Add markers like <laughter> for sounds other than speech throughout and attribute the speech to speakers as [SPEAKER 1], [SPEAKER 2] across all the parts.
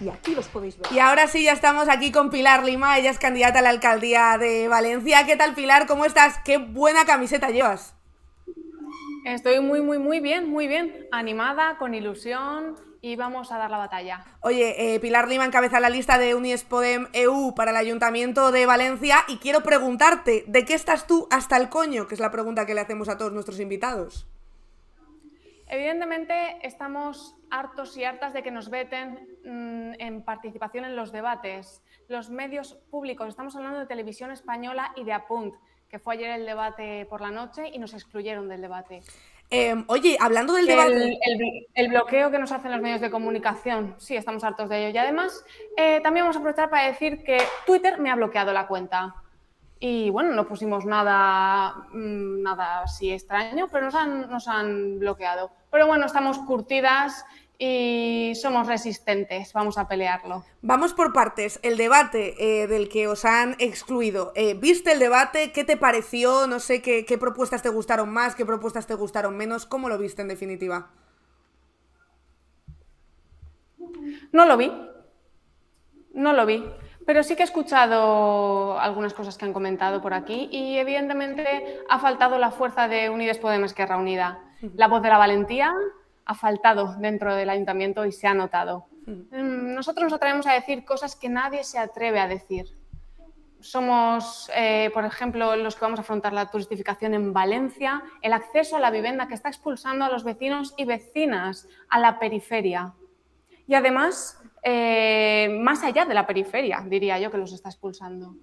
[SPEAKER 1] Y aquí los podéis ver.
[SPEAKER 2] Y ahora sí, ya estamos aquí con Pilar Lima. Ella es candidata a la alcaldía de Valencia. ¿Qué tal, Pilar? ¿Cómo estás? Qué buena camiseta llevas.
[SPEAKER 3] Estoy muy, muy, muy bien, muy bien. Animada, con ilusión y vamos a dar la batalla.
[SPEAKER 2] Oye, eh, Pilar Lima encabeza la lista de Unies Podem EU para el Ayuntamiento de Valencia y quiero preguntarte, ¿de qué estás tú hasta el coño? Que es la pregunta que le hacemos a todos nuestros invitados.
[SPEAKER 3] Evidentemente estamos hartos y hartas de que nos veten mm, en participación en los debates. Los medios públicos, estamos hablando de televisión española y de Apunt, que fue ayer el debate por la noche y nos excluyeron del debate.
[SPEAKER 2] Em, oye, hablando del debate...
[SPEAKER 3] El, bloqueo que nos hacen los medios de comunicación, sí, estamos hartos de ello. Y además, eh, también vamos a aprovechar para decir que Twitter me ha bloqueado la cuenta. Y bueno, no pusimos nada, mm, nada así extraño, pero nos han, nos han bloqueado. Pero bueno, estamos curtidas y somos resistentes, vamos a pelearlo.
[SPEAKER 2] Vamos por partes. El debate eh, del que os han excluido. Eh, ¿Viste el debate? ¿Qué te pareció? No sé qué, qué propuestas te gustaron más, qué propuestas te gustaron menos. ¿Cómo lo viste en definitiva?
[SPEAKER 3] No lo vi. No lo vi. Pero sí que he escuchado algunas cosas que han comentado por aquí y evidentemente ha faltado la fuerza de Unides Podemos Esquerra Unida. La voz de la valentía, ha faltado dentro del ayuntamiento y se ha notado. Mm, nosotros nos atrevemos a decir cosas que nadie se atreve a decir. Somos, eh, por ejemplo, los que vamos a afrontar la turistificación en Valencia, el acceso a la vivienda que está expulsando a los vecinos y vecinas a la periferia. Y además, eh, más allá de la periferia, diría yo, que los está expulsando.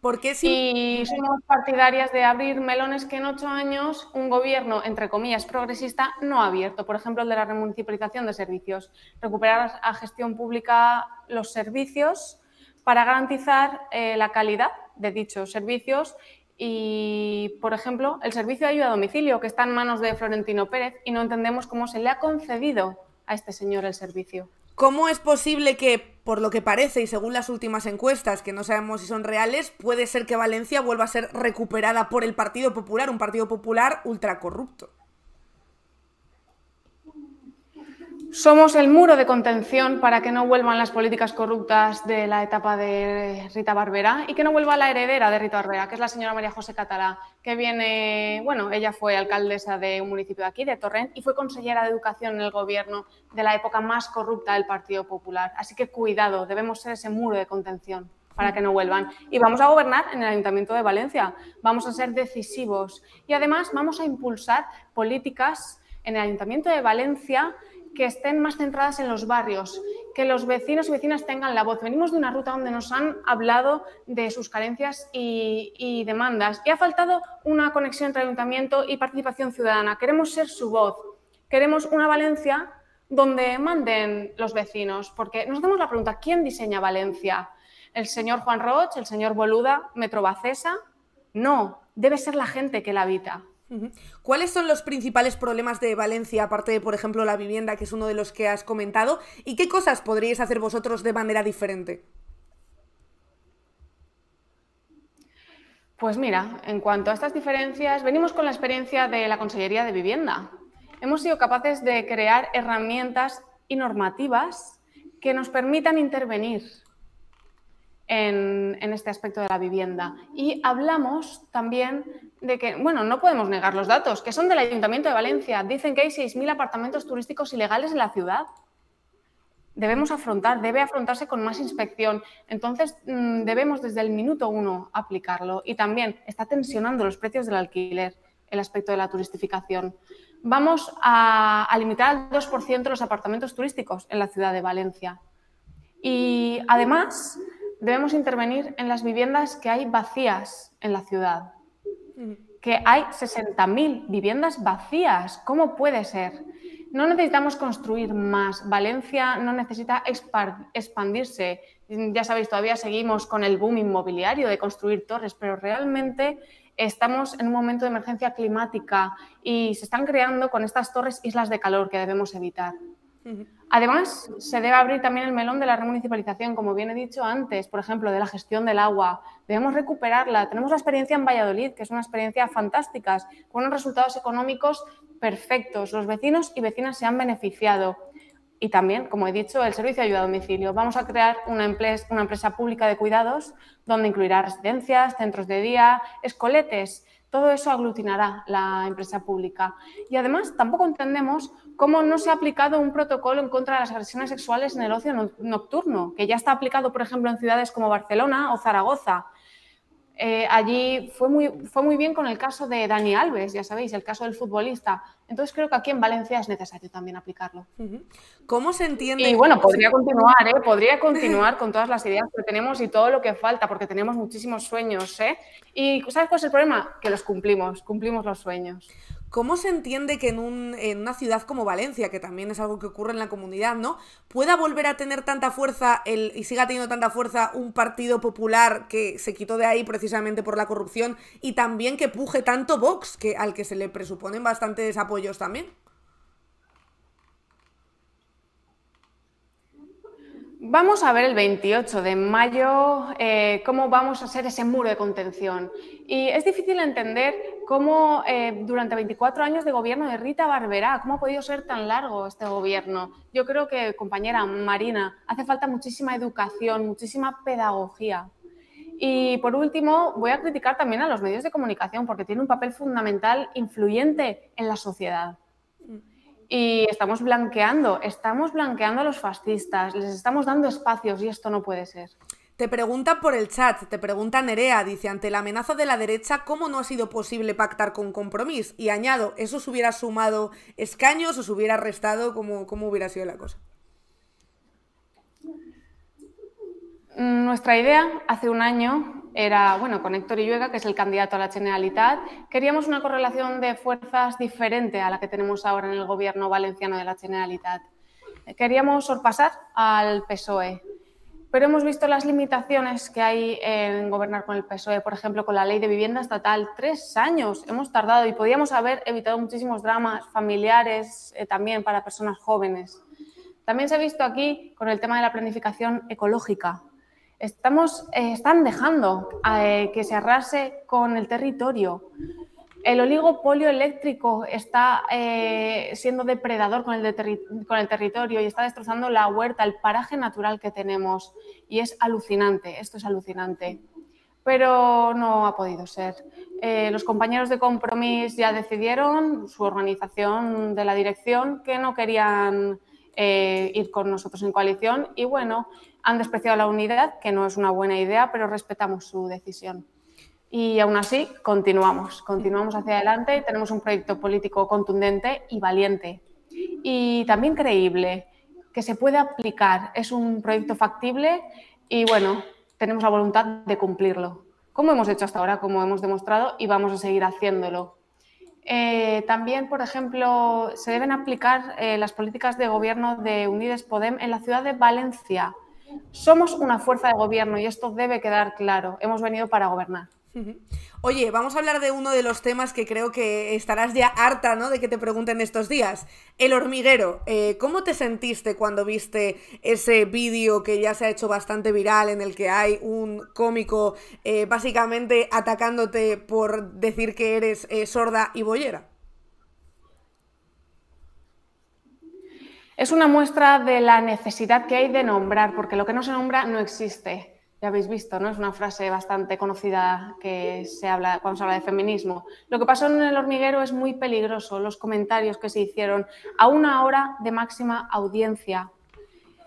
[SPEAKER 2] Porque si...
[SPEAKER 3] Y somos partidarias de abrir melones que en ocho años un gobierno, entre comillas, progresista no ha abierto. Por ejemplo, el de la remunicipalización de servicios. Recuperar a gestión pública los servicios para garantizar eh, la calidad de dichos servicios y, por ejemplo, el servicio de ayuda a domicilio, que está en manos de Florentino Pérez y no entendemos cómo se le ha concedido a este señor el servicio.
[SPEAKER 2] ¿Cómo es posible que, por lo que parece y según las últimas encuestas, que no sabemos si son reales, puede ser que Valencia vuelva a ser recuperada por el Partido Popular, un Partido Popular ultracorrupto?
[SPEAKER 3] Somos el muro de contención para que no vuelvan las políticas corruptas de la etapa de Rita Barbera y que no vuelva la heredera de Rita Barbera, que es la señora María José Catalá, que viene, bueno, ella fue alcaldesa de un municipio de aquí, de Torrent, y fue consellera de educación en el gobierno de la época más corrupta del Partido Popular. Así que cuidado, debemos ser ese muro de contención para que no vuelvan. Y vamos a gobernar en el Ayuntamiento de Valencia, vamos a ser decisivos y además vamos a impulsar políticas en el Ayuntamiento de Valencia que estén más centradas en los barrios, que los vecinos y vecinas tengan la voz. Venimos de una ruta donde nos han hablado de sus carencias y, demandas y ha faltado una conexión entre ayuntamiento y participación ciudadana. Queremos ser su voz. Queremos una Valencia donde manden los vecinos, porque nos hacemos la pregunta, ¿quién diseña Valencia? ¿El señor Juan Roch, el señor Boluda, Metro Bacesa? No, debe ser la gente que la habita.
[SPEAKER 2] ¿Cuáles son los principales problemas de Valencia, aparte de, por ejemplo, la vivienda, que es uno de los que has comentado? ¿Y qué cosas podríais hacer vosotros de manera diferente?
[SPEAKER 3] Pues mira, en cuanto a estas diferencias, venimos con la experiencia de la Consellería de Vivienda. Hemos sido capaces de crear herramientas y normativas que nos permitan intervenir en, este aspecto de la vivienda. Y hablamos también de que, bueno, no podemos negar los datos, que son del Ayuntamiento de Valencia. Dicen que hay 6.000 apartamentos turísticos ilegales en la ciudad. Debemos afrontar, debe afrontarse con más inspección. Entonces, mm, debemos desde el minuto uno aplicarlo. Y también está tensionando los precios del alquiler, el aspecto de la turistificación. Vamos a, a limitar al 2% los apartamentos turísticos en la ciudad de Valencia. Y además, debemos intervenir en las viviendas que hay vacías en la ciudad. Que hay 60.000 viviendas vacías. ¿Cómo puede ser? No necesitamos construir más. Valencia no necesita expandirse. Ya sabéis, todavía seguimos con el boom inmobiliario de construir torres, pero realmente estamos en un momento de emergencia climática y se están creando con estas torres islas de calor que debemos evitar. Además, se debe abrir también el melón de la remunicipalización, como bien he dicho antes, por ejemplo, de la gestión del agua. Debemos recuperarla. Tenemos la experiencia en Valladolid, que es una experiencia fantástica, con unos resultados económicos perfectos. Los vecinos y vecinas se han beneficiado. Y también, como he dicho, el servicio de ayuda a domicilio. Vamos a crear una empresa, una empresa pública de cuidados donde incluirá residencias, centros de día, escoletes. Todo eso aglutinará la empresa pública. Y además, tampoco entendemos cómo no se ha aplicado un protocolo en contra de las agresiones sexuales en el ocio nocturno, que ya está aplicado, por ejemplo, en ciudades como Barcelona o Zaragoza. Eh, allí fue muy, fue muy bien con el caso de Dani Alves, ya sabéis, el caso del futbolista. Entonces creo que aquí en Valencia es necesario también aplicarlo.
[SPEAKER 2] ¿Cómo se entiende?
[SPEAKER 3] Y bueno, podría continuar, ¿eh? podría continuar con todas las ideas que tenemos y todo lo que falta, porque tenemos muchísimos sueños. ¿eh? Y ¿sabes cuál es el problema? Que los cumplimos, cumplimos los sueños.
[SPEAKER 2] ¿Cómo se entiende que en, una ciudad como Valencia, que también es algo que ocurre en la comunidad, ¿no? Pueda volver a tener tanta fuerza el, y siga teniendo tanta fuerza un partido popular que se quitó de ahí precisamente por la corrupción y también que puje tanto Vox, que, al que se le presuponen bastantes apoyos también?
[SPEAKER 3] Vamos a ver el 28 de mayo eh, cómo vamos a hacer ese muro de contención. Y es difícil entender cómo eh, durante 24 años de gobierno de Rita Barberá, cómo ha podido ser tan largo este gobierno. Yo creo que, compañera Marina, hace falta muchísima educación, muchísima pedagogía. Y por último, voy a criticar también a los medios de comunicación porque tienen un papel fundamental, influyente en la sociedad y estamos blanqueando, estamos blanqueando a los fascistas, les estamos dando espacios y esto no puede ser.
[SPEAKER 2] Te pregunta por el chat, te pregunta Nerea, dice, ante la amenaza de la derecha, ¿cómo no ha sido posible pactar con compromiso? Y añado, ¿eso se hubiera sumado escaños o se hubiera restado? ¿Cómo, cómo hubiera sido la cosa?
[SPEAKER 3] Nuestra idea hace un año era, bueno, con Héctor Illuega, que es el candidato a la Generalitat, queríamos una correlación de fuerzas diferente a la que tenemos ahora en el gobierno valenciano de la Generalitat. Queríamos sorpasar al PSOE, pero hemos visto las limitaciones que hay en gobernar con el PSOE, por ejemplo, con la ley de vivienda estatal. Tres años hemos tardado y podíamos haber evitado muchísimos dramas familiares eh, también para personas jóvenes. También se ha visto aquí con el tema de la planificación ecológica. Estamos, eh, están dejando eh, que se arrase con el territorio. El oligopolio eléctrico está eh, siendo depredador con el, territorio y está destrozando la huerta, el paraje natural que tenemos. Y es alucinante, esto es alucinante. Pero no ha podido ser. los compañeros de Compromís ya decidieron, su organización de la dirección, que no querían ir con nosotros en coalición y bueno, han despreciado la unidad, que no es una buena idea, pero respetamos su decisión. Y aún así, continuamos, continuamos hacia adelante y tenemos un proyecto político contundente y valiente. Y también creíble, que se puede aplicar. Es un proyecto factible y bueno, tenemos la voluntad de cumplirlo. Como hemos hecho hasta ahora, como hemos demostrado, y vamos a seguir haciéndolo. Eh, también, por ejemplo, se deben aplicar eh, las políticas de gobierno de Unides Podem en la ciudad de Valencia somos una fuerza de gobierno y esto debe quedar claro. Hemos venido para gobernar.
[SPEAKER 2] Oye, vamos a hablar de uno de los temas que creo que estarás ya harta, ¿no? De que te pregunten estos días. El hormiguero. Eh, ¿Cómo te sentiste cuando viste ese vídeo que ya se ha hecho bastante viral en el que hay un cómico eh, básicamente atacándote por decir que eres eh, sorda y boyera?
[SPEAKER 3] Es una muestra de la necesidad que hay de nombrar, porque lo que no se nombra no existe. Ya habéis visto, ¿no? Es una frase bastante conocida que se habla cuando se habla de feminismo. Lo que pasó en el hormiguero es muy peligroso, los comentarios que se hicieron a una hora de máxima audiencia.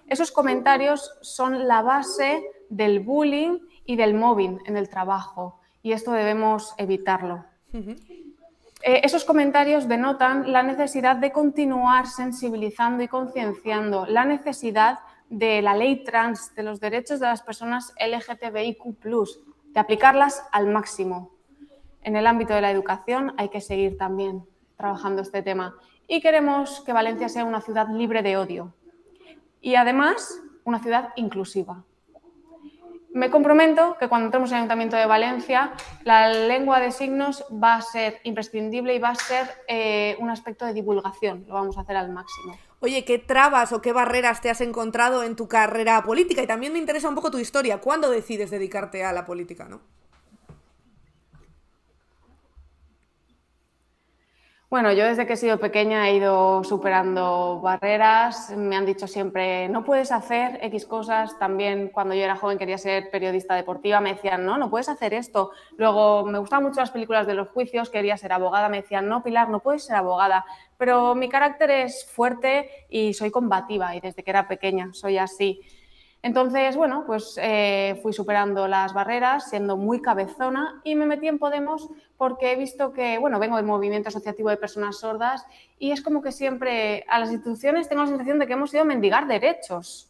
[SPEAKER 3] Esos comentarios son la base del bullying y del mobbing en el trabajo y esto debemos evitarlo. Eh, esos comentarios denotan la necesidad de continuar sensibilizando y concienciando, la necesidad de la ley trans, de los derechos de las personas LGTBIQ, de aplicarlas al máximo. En el ámbito de la educación hay que seguir también trabajando este tema. y queremos que Valencia sea una ciudad libre de odio y además una ciudad inclusiva. Me comprometo que cuando entremos en el Ayuntamiento de Valencia, la lengua de signos va a ser imprescindible y va a ser eh, un aspecto de divulgación. Lo vamos a hacer al máximo.
[SPEAKER 2] Oye, ¿qué trabas o qué barreras te has encontrado en tu carrera política? Y también me interesa un poco tu historia. ¿Cuándo decides dedicarte a la política, no?
[SPEAKER 3] Bueno, yo desde que he sido pequeña he ido superando barreras. Me han dicho siempre, no puedes hacer X cosas. También cuando yo era joven quería ser periodista deportiva, me decían, no, no puedes hacer esto. Luego me gustaban mucho las películas de los juicios, quería ser abogada. Me decían, no, Pilar, no puedes ser abogada. Pero mi carácter es fuerte y soy combativa y desde que era pequeña soy así. Entonces, bueno, pues eh, fui superando las barreras, siendo muy cabezona y me metí en Podemos porque he visto que, bueno, vengo del movimiento asociativo de personas sordas y es como que siempre a las instituciones tengo la sensación de que hemos ido a mendigar derechos.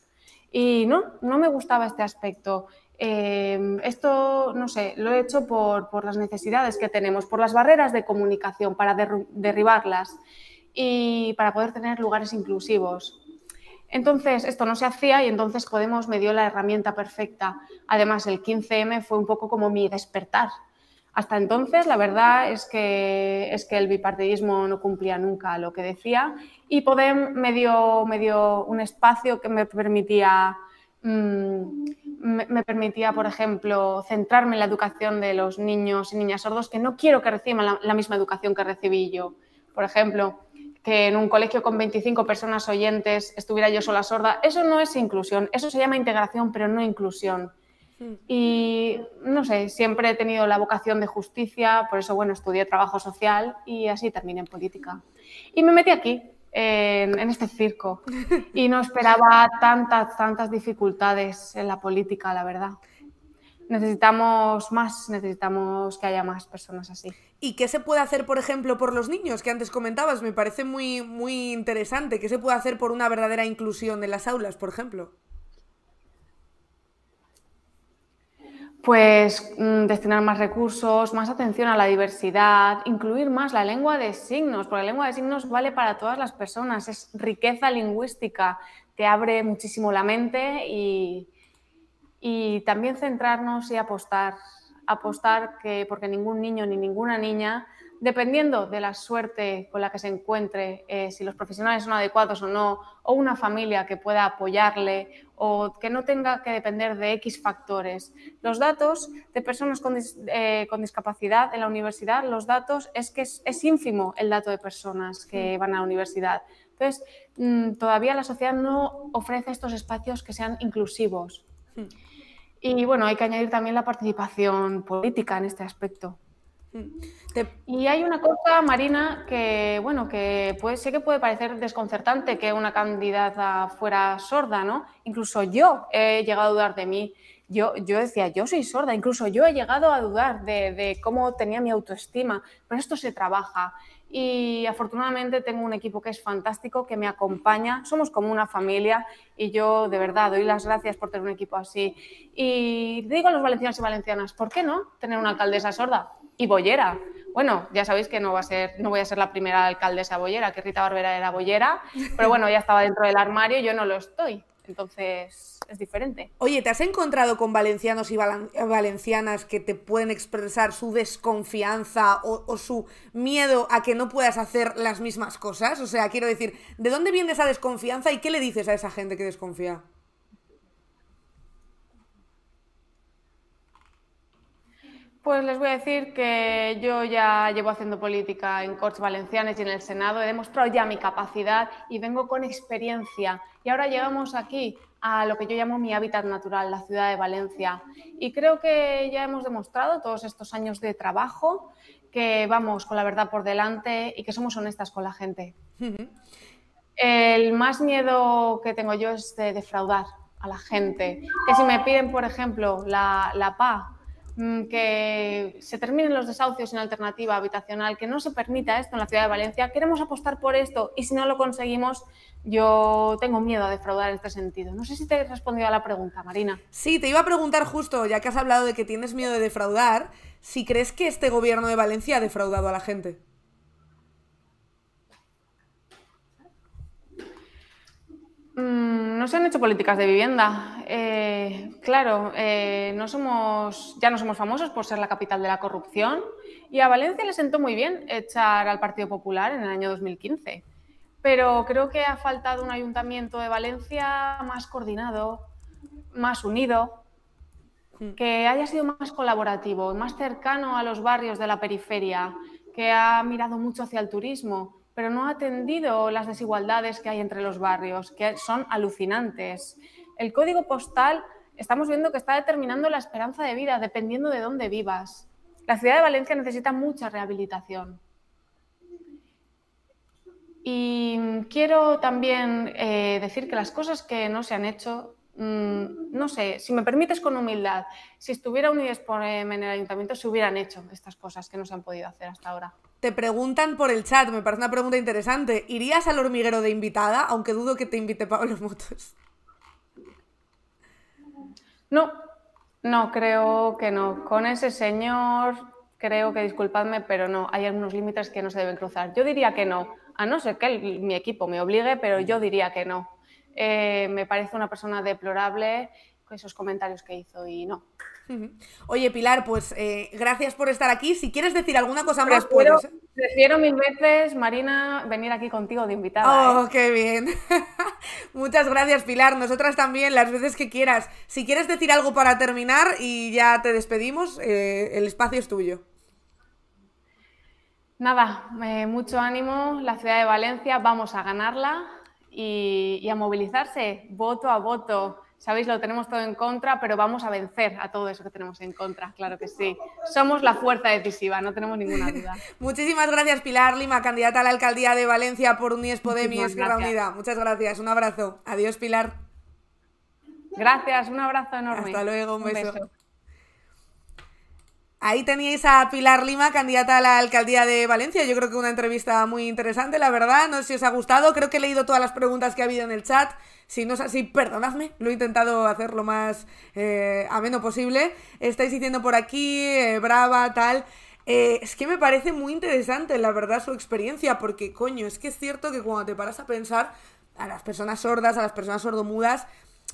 [SPEAKER 3] Y no, no me gustaba este aspecto. Eh, esto, no sé, lo he hecho por, por, las necesidades que tenemos, por las barreras de comunicación, para derribarlas y para poder tener lugares inclusivos. Entonces, esto no se hacía y entonces Podemos me dio la herramienta perfecta. Además, el 15M fue un poco como mi despertar. Hasta entonces, la verdad es que, es que el bipartidismo no cumplía nunca lo que decía y Podem me dio, me dio un espacio que me permitía, mm, me, permitía, por ejemplo, centrarme en la educación de los niños y niñas sordos que no quiero que reciban la misma educación que recibí yo. Por ejemplo, que en un colegio con 25 personas oyentes estuviera yo sola sorda, eso no es inclusión, eso se llama integración, pero no inclusión. Hmm. Y no sé, siempre he tenido la vocación de justicia, por eso, bueno, estudié trabajo social y así terminé en política. Y me metí aquí, en, en este circo, <laughs> y no esperaba tantas, tantas dificultades en la política, la verdad necesitamos más, necesitamos que haya más personas así.
[SPEAKER 2] ¿Y qué se puede hacer, por ejemplo, por los niños que antes comentabas? Me parece muy, muy interesante. ¿Qué se puede hacer por una verdadera inclusión en las aulas, por ejemplo?
[SPEAKER 3] Pues mm, destinar más recursos, más atención a la diversidad, incluir más la lengua de signos, porque la lengua de signos vale para todas las personas, es riqueza lingüística, te abre muchísimo la mente y, y también centrarnos y apostar, apostar que porque ningún niño ni ninguna niña, dependiendo de la suerte con la que se encuentre, eh, si los profesionales son adecuados o no, o una familia que pueda apoyarle o que no tenga que depender de X factores. Los datos de personas con, eh, discapacidad en la universidad, los datos es que es, ínfimo el dato de personas que van a la universidad. Entonces, mm, todavía la sociedad no ofrece estos espacios que sean inclusivos. Y bueno, hay que añadir también la participación política en este aspecto. Y hay una cosa, Marina, que bueno, que puede, sé que puede parecer desconcertante que una candidata fuera sorda, ¿no? Incluso yo he llegado a dudar de mí. Yo, yo decía, yo soy sorda, incluso yo he llegado a dudar de, de cómo tenía mi autoestima, pero esto se trabaja y afortunadamente tengo un equipo que es fantástico, que me acompaña, somos como una familia y yo de verdad doy las gracias por tener un equipo así. Y digo a los valencianos y valencianas, ¿por qué no tener una alcaldesa sorda y bollera? Bueno, ya sabéis que no, va a ser, no voy a ser la primera alcaldesa bollera, que Rita Barbera era bollera, pero bueno, ya estaba dentro del armario y yo no lo estoy. Entonces es diferente.
[SPEAKER 2] Oye, ¿te has encontrado con valencianos y valencianas que te pueden expresar su desconfianza o, su miedo a que no puedas hacer las mismas cosas? O sea, quiero decir, ¿de dónde viene esa desconfianza y qué le dices a esa gente que desconfía?
[SPEAKER 3] Pues les voy a decir que yo ya llevo haciendo política en Cortes Valencianes y en el Senado, he demostrado ya mi capacidad y vengo con experiencia. Y ahora llegamos aquí a lo que yo llamo mi hábitat natural, la ciudad de Valencia. Y creo que ya hemos demostrado todos estos años de trabajo que vamos con la verdad por delante y que somos honestas con la gente. El más miedo que tengo yo es de defraudar a la gente. Que si me piden, por ejemplo, la, la PA que se terminen los desahucios sin alternativa habitacional, que no se permita esto en la ciudad de Valencia. Queremos apostar por esto y si no lo conseguimos, yo tengo miedo a defraudar en este sentido. No sé si te he respondido a la pregunta, Marina.
[SPEAKER 2] Sí, te iba a preguntar justo, ya que has hablado de que tienes miedo de defraudar, si crees que este gobierno de Valencia ha defraudado a la gente.
[SPEAKER 3] No se han hecho políticas de vivienda. Eh, claro, eh, no somos, ya no somos famosos por ser la capital de la corrupción y a Valencia le sentó muy bien echar al Partido Popular en el año 2015. Pero creo que ha faltado un ayuntamiento de Valencia más coordinado, más unido, hmm. que haya sido más colaborativo, más cercano a los barrios de la periferia, que ha mirado mucho hacia el turismo pero no ha atendido las desigualdades que hay entre los barrios, que son alucinantes. El código postal estamos viendo que está determinando la esperanza de vida dependiendo de dónde vivas. La ciudad de Valencia necesita mucha rehabilitación. Y quiero también eh, decir que las cosas que no se han hecho, mm, no sé, si me permites con humildad, si estuviera Unides en el ayuntamiento se hubieran hecho estas cosas que no se han podido hacer hasta ahora.
[SPEAKER 2] Te preguntan por el chat, me parece una pregunta interesante. ¿Irías al hormiguero de invitada? Aunque dudo que te invite Pablo Motos.
[SPEAKER 3] No, no, creo que no. Con ese señor, creo que, disculpadme, pero no, hay algunos límites que no se deben cruzar. Yo diría que no, a no ser que mi equipo me obligue, pero yo diría que no. Eh, me parece una persona deplorable esos comentarios que hizo y no.
[SPEAKER 2] Oye, Pilar, pues eh, gracias por estar aquí. Si quieres decir alguna cosa más, puedes.
[SPEAKER 3] ¿eh? Prefiero mil veces, Marina, venir aquí contigo de invitada.
[SPEAKER 2] Oh, ¿eh? qué bien. <laughs> Muchas gracias, Pilar. Nosotras también, las veces que quieras. Si quieres decir algo para terminar y ya te despedimos, el espacio es tuyo.
[SPEAKER 3] Nada, mucho ánimo. La ciudad de Valencia, vamos a ganarla y a movilizarse voto a voto sabéis, lo tenemos todo en contra, pero vamos a vencer a todo eso que tenemos en contra, claro que sí. Somos la fuerza decisiva, no tenemos ninguna <laughs> duda.
[SPEAKER 2] Muchísimas gracias, Pilar Lima, candidata a la alcaldía de Valencia por Unies Podem y Esquerra Unida. Muchas gracias, un abrazo. Adiós, Pilar.
[SPEAKER 3] Gracias, un abrazo enorme.
[SPEAKER 2] Hasta luego, un, beso. Ahí teníais a Pilar Lima, candidata a la alcaldía de Valencia. Yo creo que una entrevista muy interesante, la verdad. No sé si os ha gustado. Creo que he leído todas las preguntas que ha habido en el chat. Si no es así, perdonadme. Lo he intentado hacer lo más eh, ameno posible. Estáis diciendo por aquí, eh, brava, tal. Eh, es que me parece muy interesante, la verdad, su experiencia. Porque, coño, es que es cierto que cuando te paras a pensar a las personas sordas, a las personas sordomudas,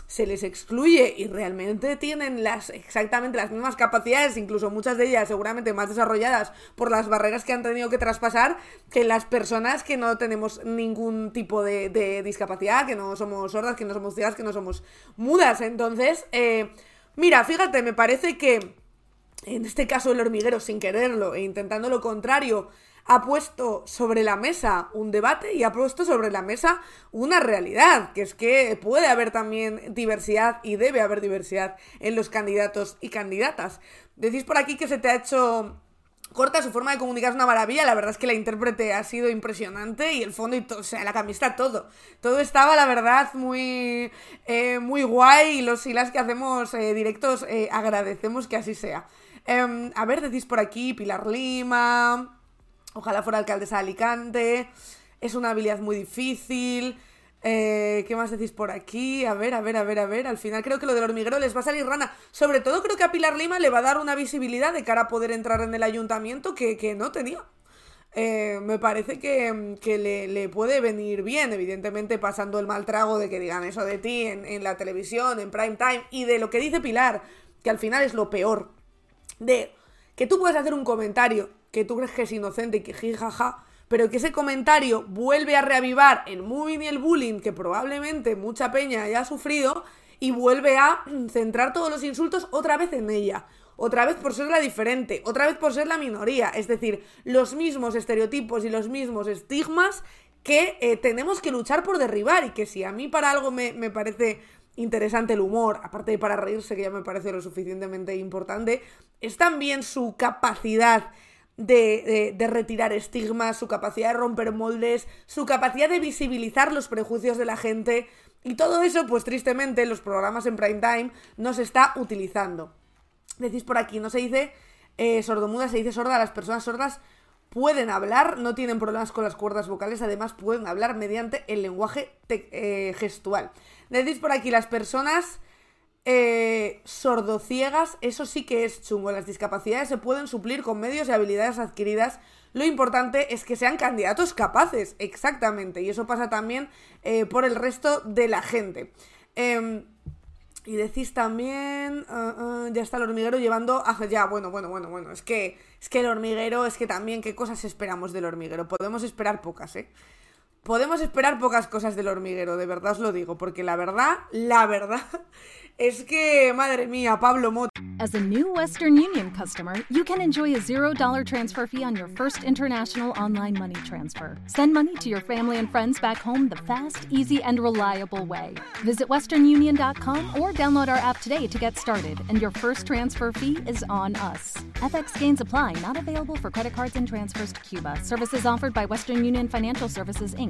[SPEAKER 2] se les excluye y realmente tienen las exactamente las mismas capacidades, incluso muchas de ellas seguramente más desarrolladas por las barreras que han tenido que traspasar que las personas que no tenemos ningún tipo de, discapacidad, que no somos sordas, que no somos ciegas, que no somos mudas. Entonces, eh, mira, fíjate, me parece que en este caso el hormiguero, sin quererlo e intentando lo contrario, ha puesto sobre la mesa un debate y ha puesto sobre la mesa una realidad, que es que puede haber también diversidad y debe haber diversidad en los candidatos y candidatas. Decís por aquí que se te ha hecho corta, su forma de comunicar es una maravilla, la verdad es que la intérprete ha sido impresionante y el fondo y todo, o sea, la camiseta, todo. Todo estaba, la verdad, muy, eh, muy guay y los y que hacemos eh, directos eh, agradecemos que así sea. Em, a ver, decís por aquí Pilar Lima, Ojalá fuera alcaldesa de Alicante. Es una habilidad muy difícil. Eh, ¿Qué más decís por aquí? A ver, a ver, a ver, a ver. Al final creo que lo del hormiguero les va a salir rana. Sobre todo creo que a Pilar Lima le va a dar una visibilidad de cara a poder entrar en el ayuntamiento que, no tenía. Eh, me parece que, le, puede venir bien, evidentemente pasando el mal trago de que digan eso de ti en, en la televisión, en prime time, y de lo que dice Pilar, que al final es lo peor. De que tú puedes hacer un comentario que tú crees que es inocente y que jijaja, pero que ese comentario vuelve a reavivar el moving y el bullying que probablemente mucha peña haya sufrido y vuelve a <clears throat> centrar todos los insultos otra vez en ella. Otra vez por ser la diferente, otra vez por ser la minoría. Es decir, los mismos estereotipos y los mismos estigmas que eh, tenemos que luchar por derribar y que si a mí para algo me, me parece interesante el humor, aparte de para reírse, que ya me parece lo suficientemente importante, es también su capacidad de, retirar estigmas, su capacidad de romper moldes, su capacidad de visibilizar los prejuicios de la gente. Y todo eso, pues tristemente, los programas en prime time no se está utilizando. Decís por aquí, no se dice eh, sordomuda, se dice sorda. Las personas sordas pueden hablar, no tienen problemas con las cuerdas vocales, además pueden hablar mediante el lenguaje eh, gestual. Decís por aquí, las personas eh, sordociegas, eso sí que es chungo. Las discapacidades se pueden suplir con medios y habilidades adquiridas. Lo importante es que sean candidatos capaces, exactamente. Y eso pasa también eh, por el resto de la gente. Em, y decís también, ah, ah, ya está el hormiguero llevando, ah, ya, bueno, bueno, bueno, bueno, es que, es que el hormiguero, es que también, ¿qué cosas esperamos del hormiguero? Podemos esperar pocas, ¿eh? Podemos esperar pocas cosas del hormiguero, de verdad os lo digo, porque la verdad, la verdad <laughs> Es que, madre mía, Pablo Mota.
[SPEAKER 4] As a new Western Union customer, you can enjoy a $0 transfer fee on your first international online money transfer. Send money to your family and friends back home the fast, easy, and reliable way. Visit westernunion.com or download our app today to get started, and your first transfer fee is on us. FX gains apply, not available for credit cards and transfers to Cuba. Services offered by Western Union Financial Services,